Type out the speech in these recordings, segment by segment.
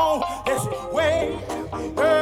go this way. Hey.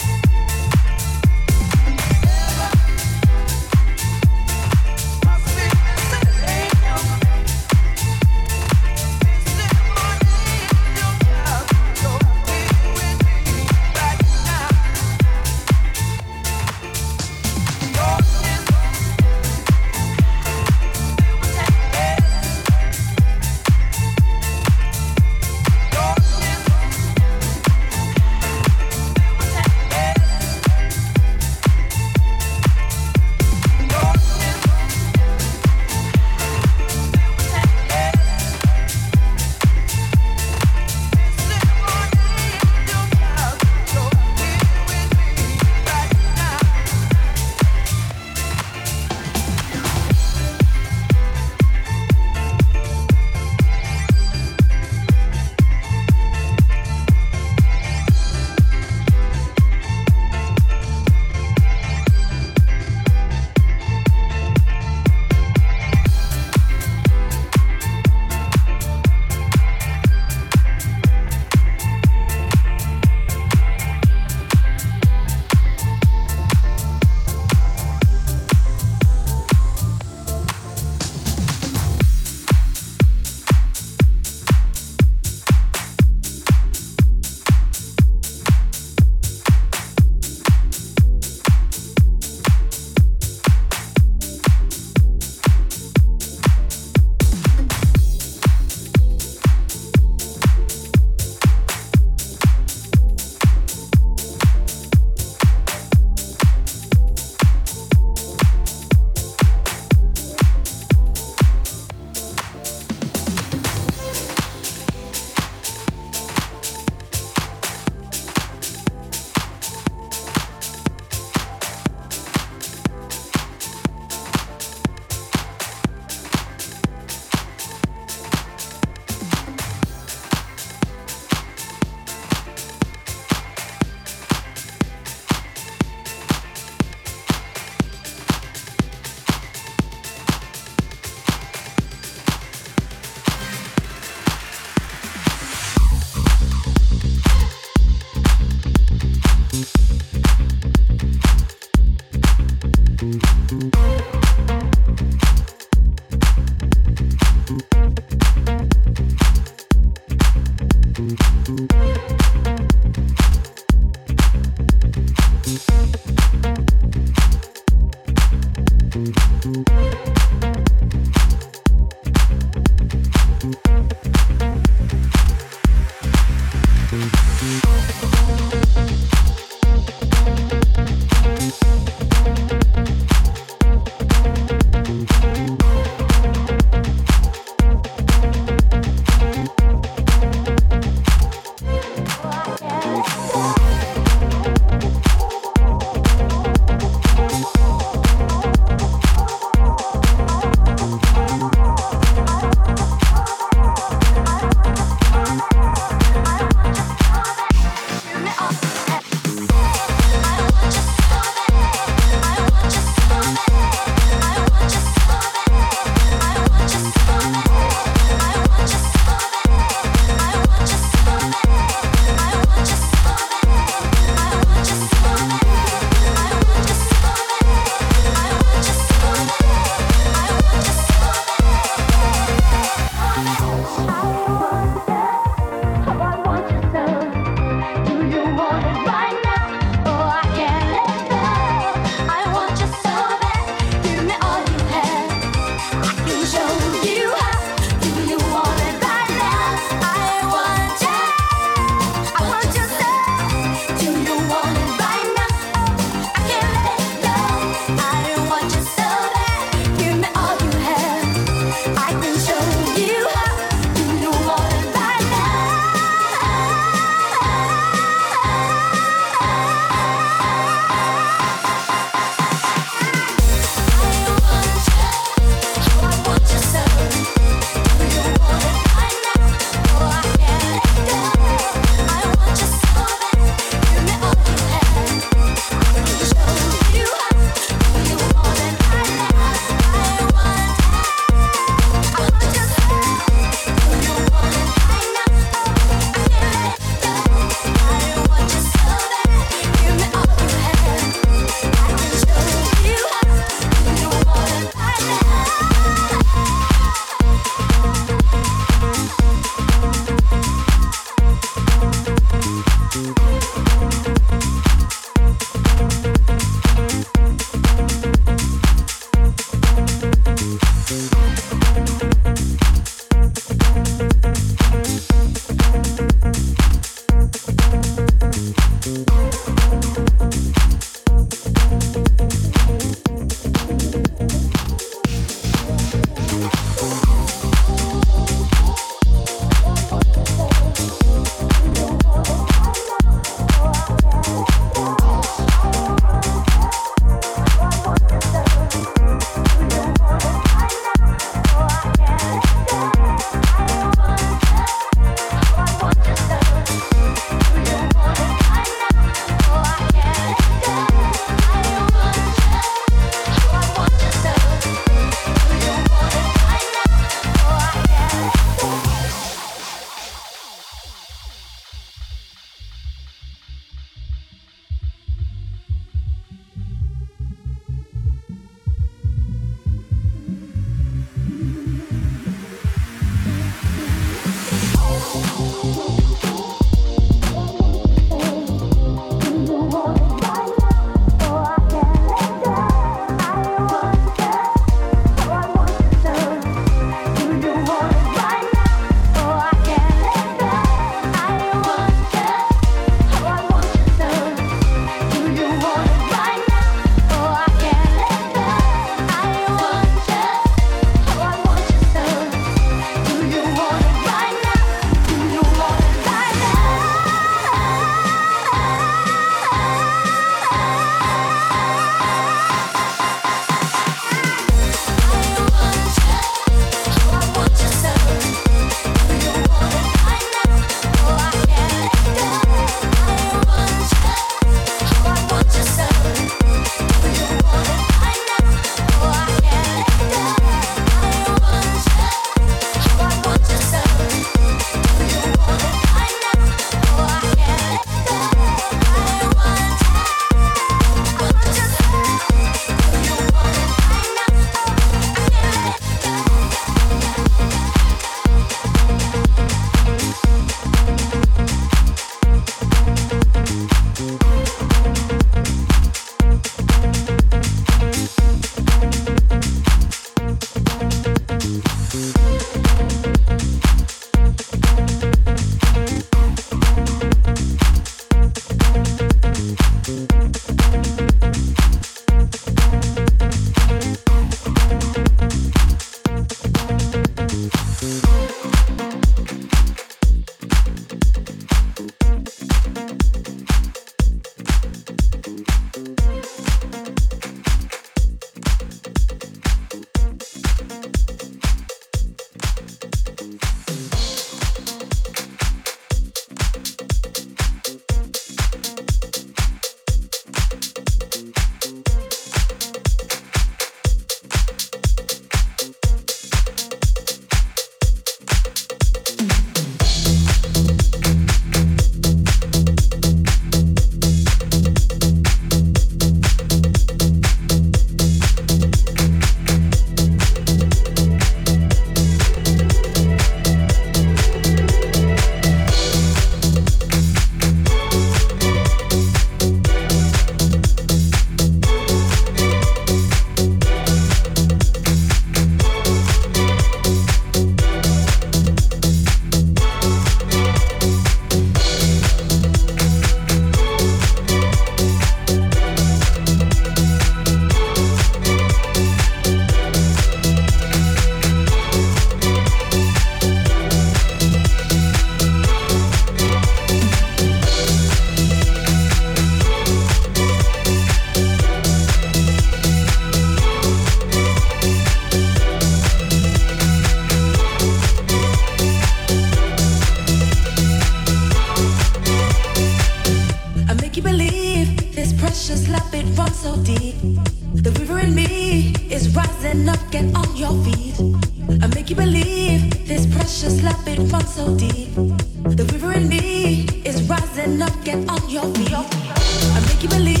Get on your feet. I make you believe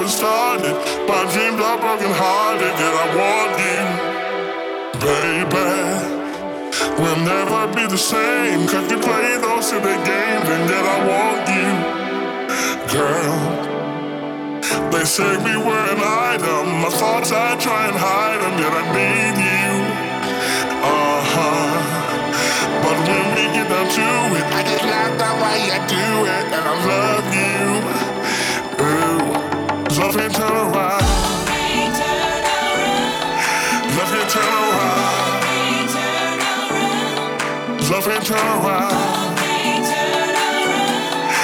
how started. My dreams are broken hearted, yet I want you, baby. We'll never be the same, cause you play those silly games, and yet I want you, girl. They say we were an item, my thoughts I try and hide them, yet I need you. Uh huh. But when we get down to it, I just laugh that way I do it, and I love Love turn around. And turn around.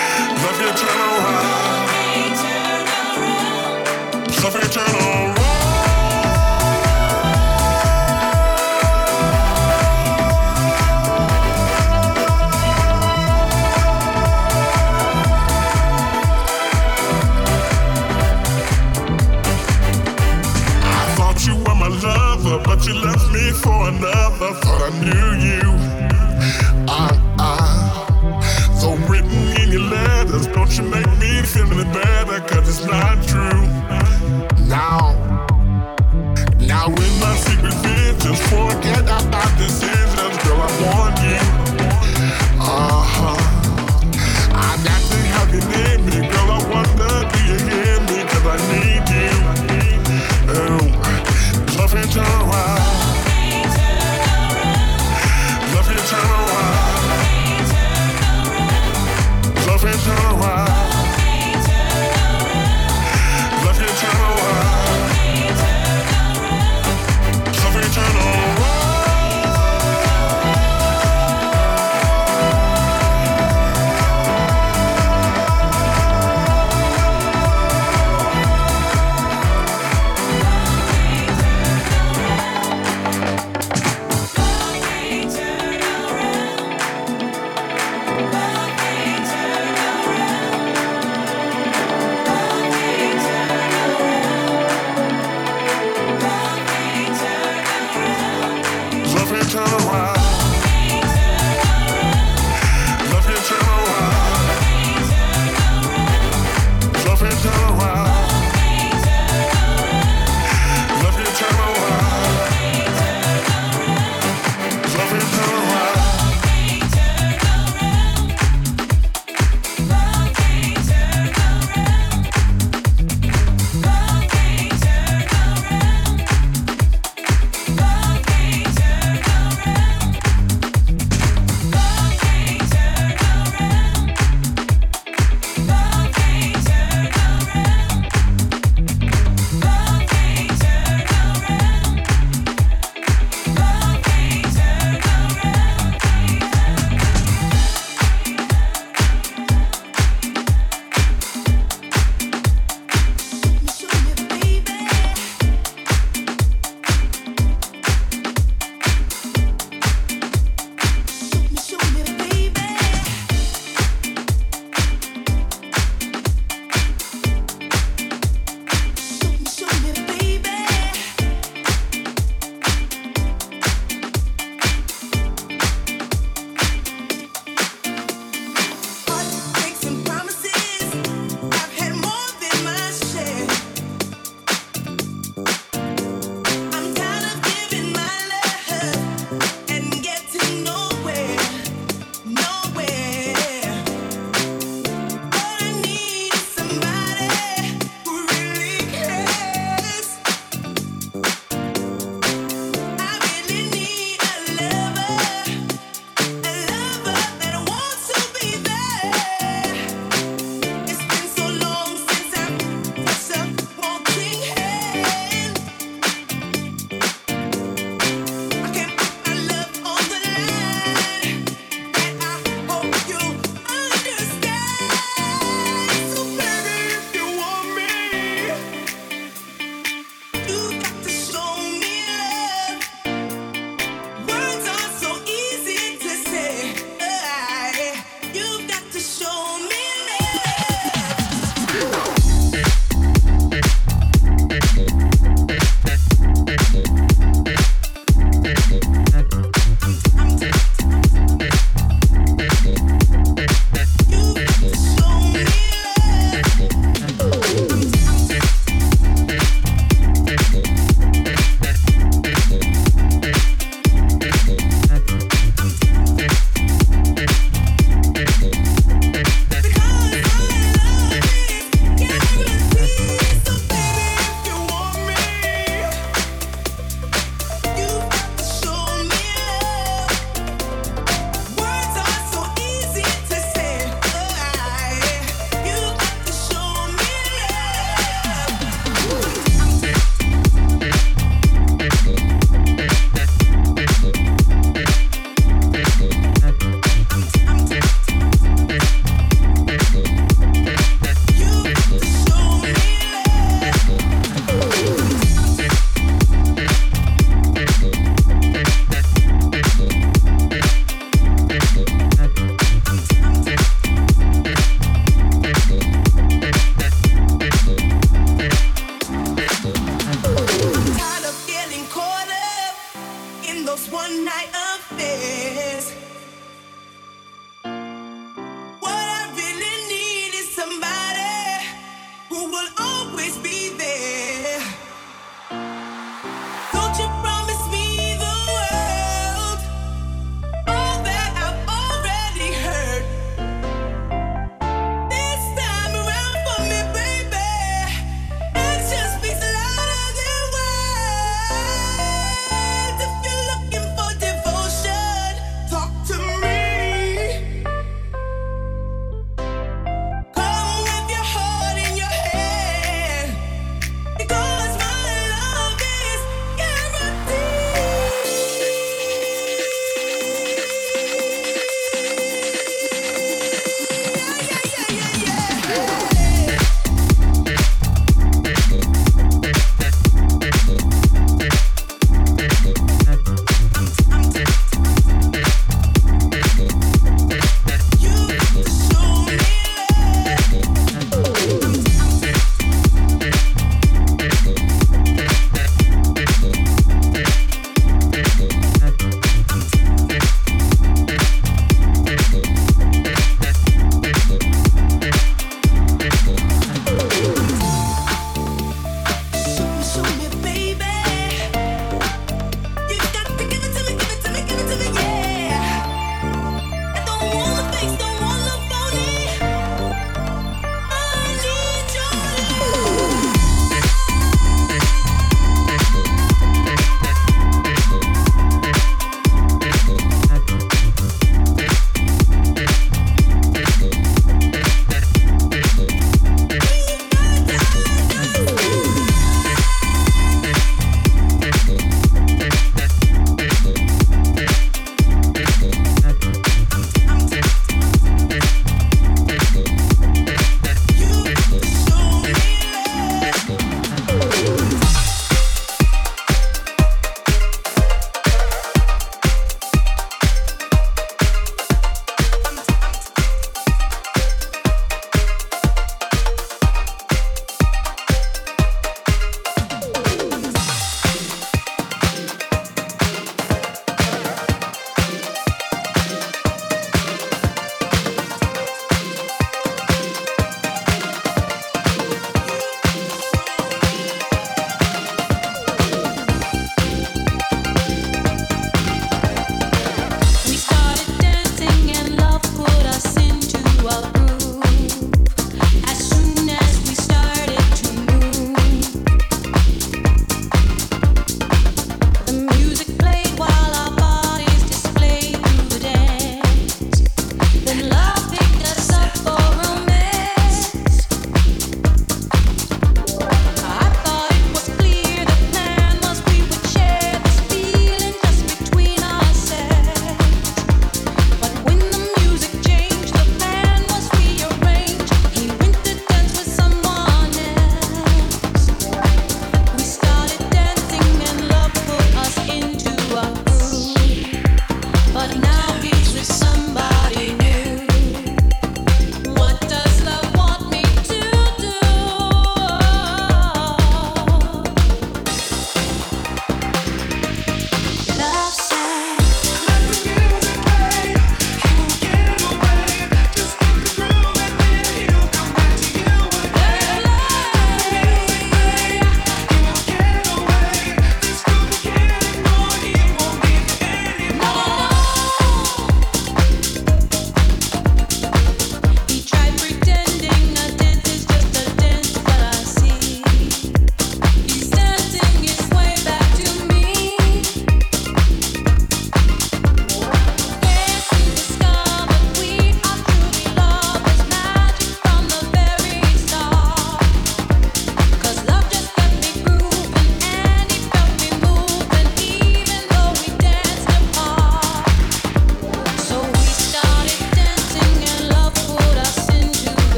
Love you were my lover, but you left me for another. Thought I knew you. bad.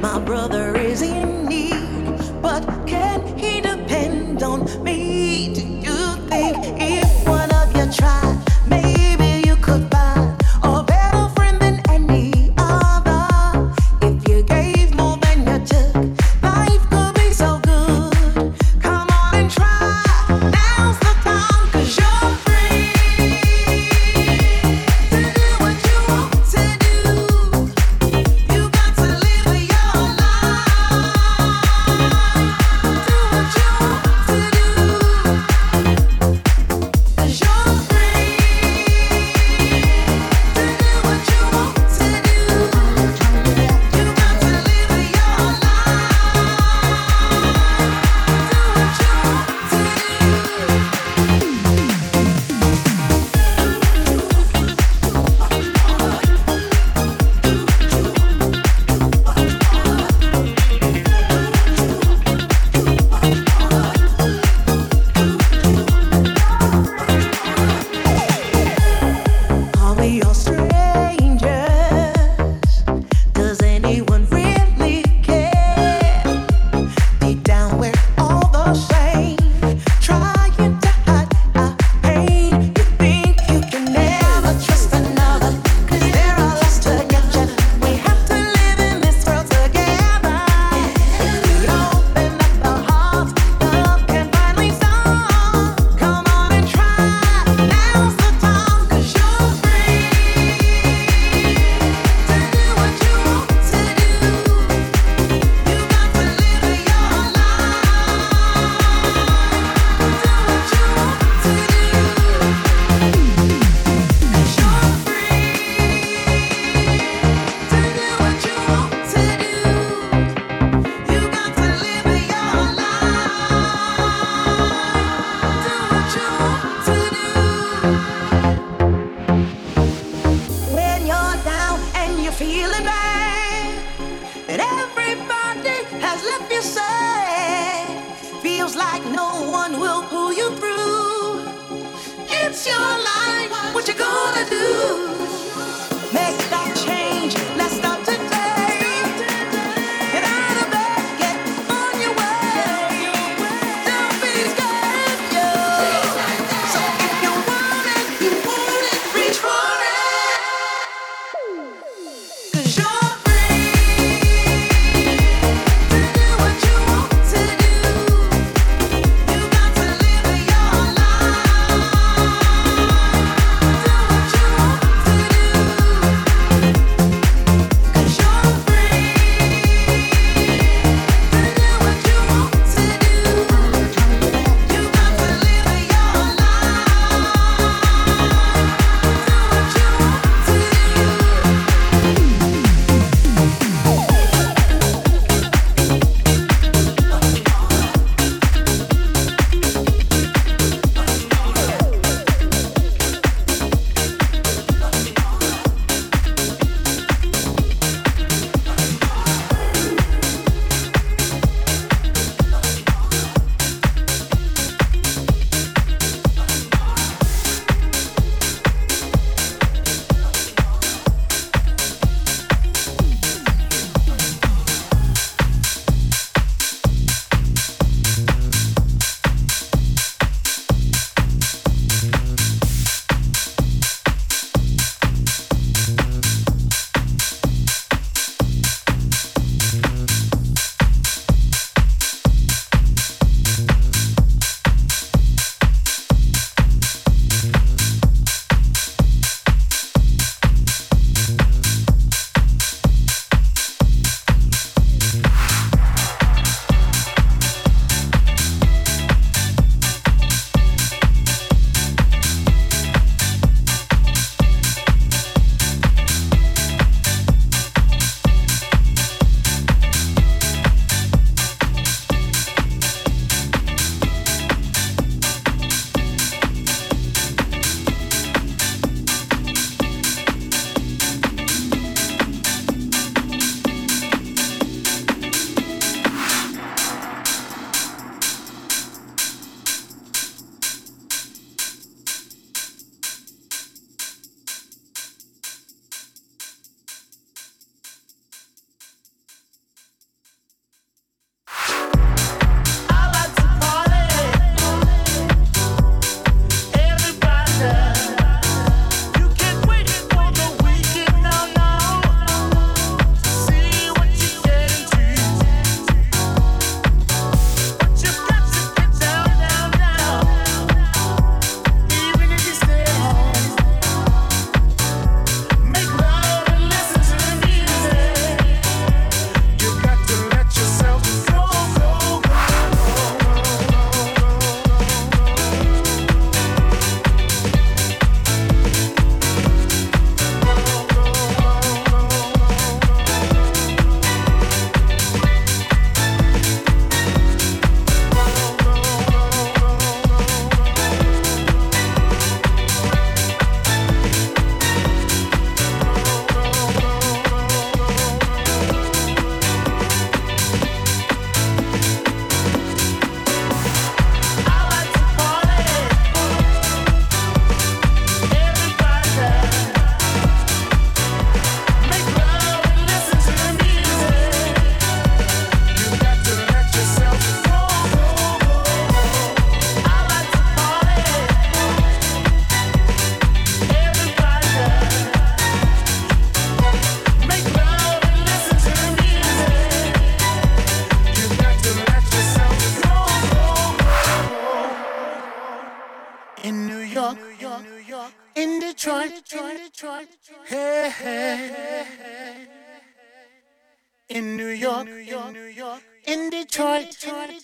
My brother is in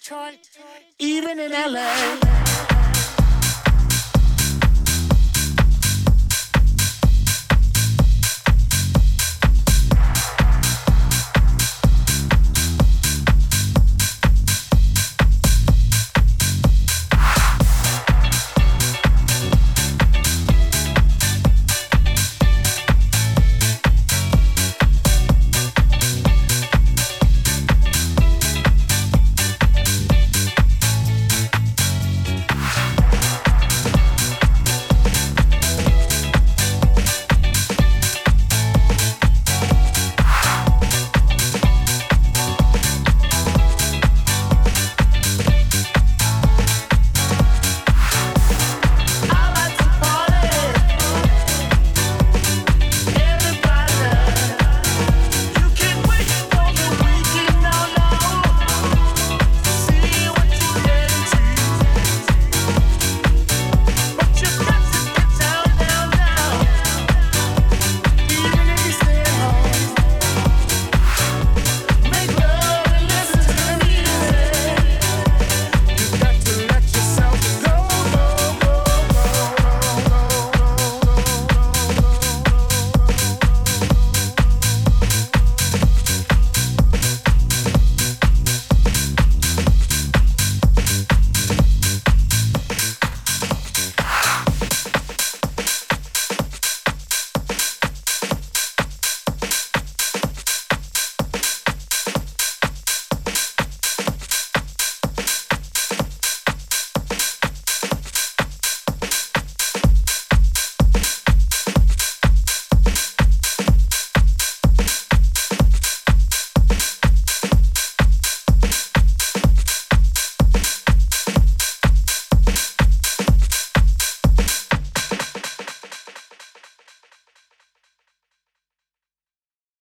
Detroit, even in LA.